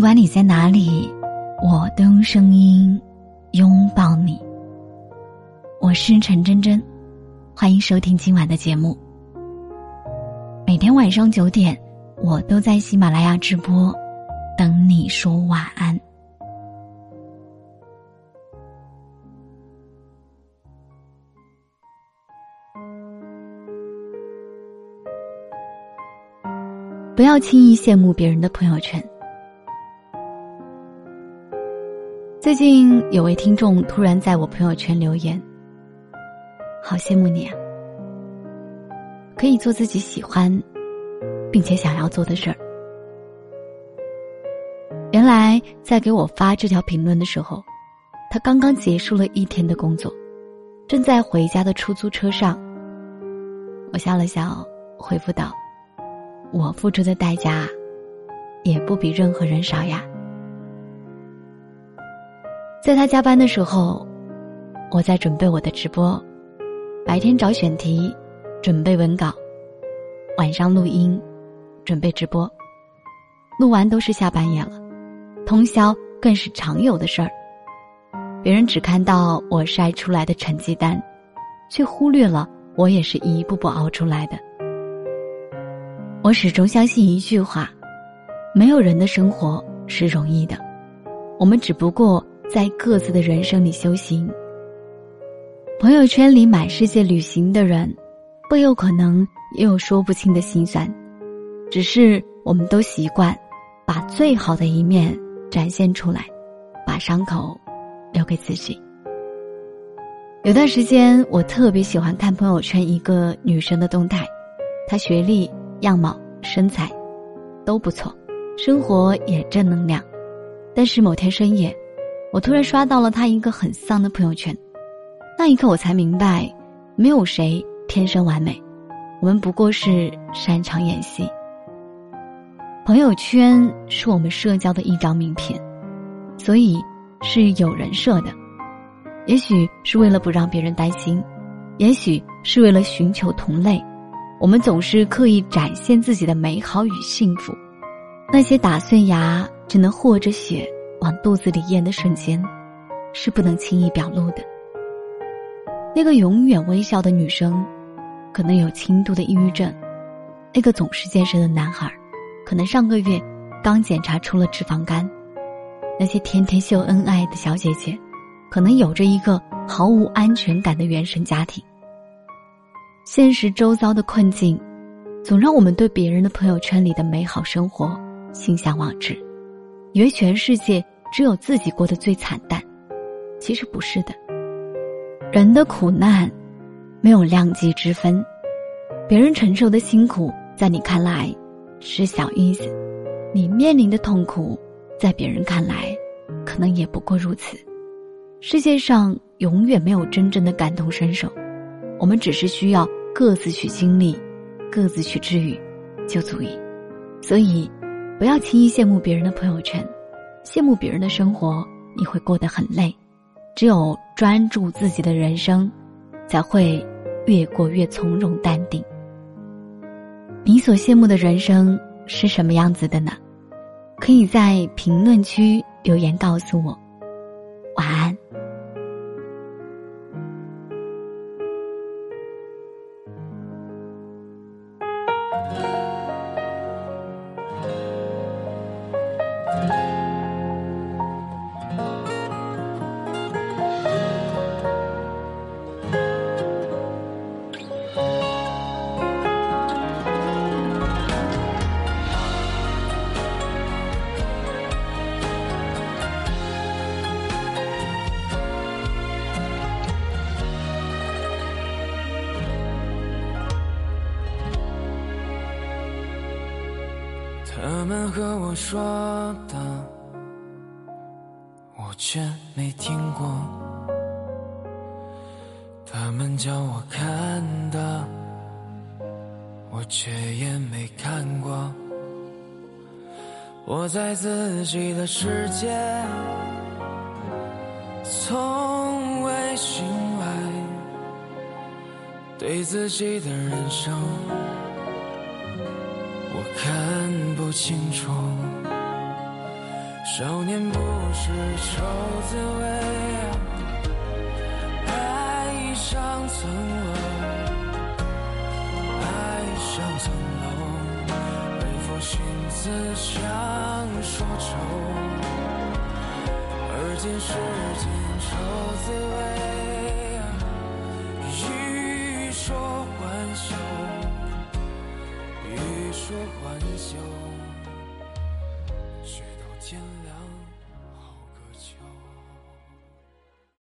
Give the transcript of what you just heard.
不管你在哪里，我都用声音拥抱你。我是陈真真，欢迎收听今晚的节目。每天晚上九点，我都在喜马拉雅直播，等你说晚安。不要轻易羡慕别人的朋友圈。最近有位听众突然在我朋友圈留言：“好羡慕你啊，可以做自己喜欢，并且想要做的事儿。”原来在给我发这条评论的时候，他刚刚结束了一天的工作，正在回家的出租车上。我笑了笑，回复道。我付出的代价，也不比任何人少呀。在他加班的时候，我在准备我的直播，白天找选题，准备文稿，晚上录音，准备直播。录完都是下半夜了，通宵更是常有的事儿。别人只看到我晒出来的成绩单，却忽略了我也是一步步熬出来的。我始终相信一句话：没有人的生活是容易的，我们只不过在各自的人生里修行。朋友圈里满世界旅行的人，不有可能也有说不清的心酸，只是我们都习惯把最好的一面展现出来，把伤口留给自己。有段时间，我特别喜欢看朋友圈一个女生的动态，她学历。样貌、身材都不错，生活也正能量。但是某天深夜，我突然刷到了他一个很丧的朋友圈。那一刻，我才明白，没有谁天生完美，我们不过是擅长演戏。朋友圈是我们社交的一张名片，所以是有人设的。也许是为了不让别人担心，也许是为了寻求同类。我们总是刻意展现自己的美好与幸福，那些打碎牙只能和着血往肚子里咽的瞬间，是不能轻易表露的。那个永远微笑的女生，可能有轻度的抑郁症；那个总是健身的男孩，可能上个月刚检查出了脂肪肝；那些天天秀恩爱的小姐姐，可能有着一个毫无安全感的原生家庭。现实周遭的困境，总让我们对别人的朋友圈里的美好生活心向往之，以为全世界只有自己过得最惨淡。其实不是的，人的苦难没有量级之分，别人承受的辛苦在你看来是小意思，你面临的痛苦在别人看来可能也不过如此。世界上永远没有真正的感同身受，我们只是需要。各自去经历，各自去治愈，就足以。所以，不要轻易羡慕别人的朋友圈，羡慕别人的生活，你会过得很累。只有专注自己的人生，才会越过越从容淡定。你所羡慕的人生是什么样子的呢？可以在评论区留言告诉我。晚安。他们和我说的，我却没听过；他们叫我看的，我却也没看过。我在自己的世界，从未醒来，对自己的人生。我看不清楚，少年不是愁滋味，爱上层楼，爱上层楼，为赋新词强说愁，而今世间愁滋味，欲说还休，就。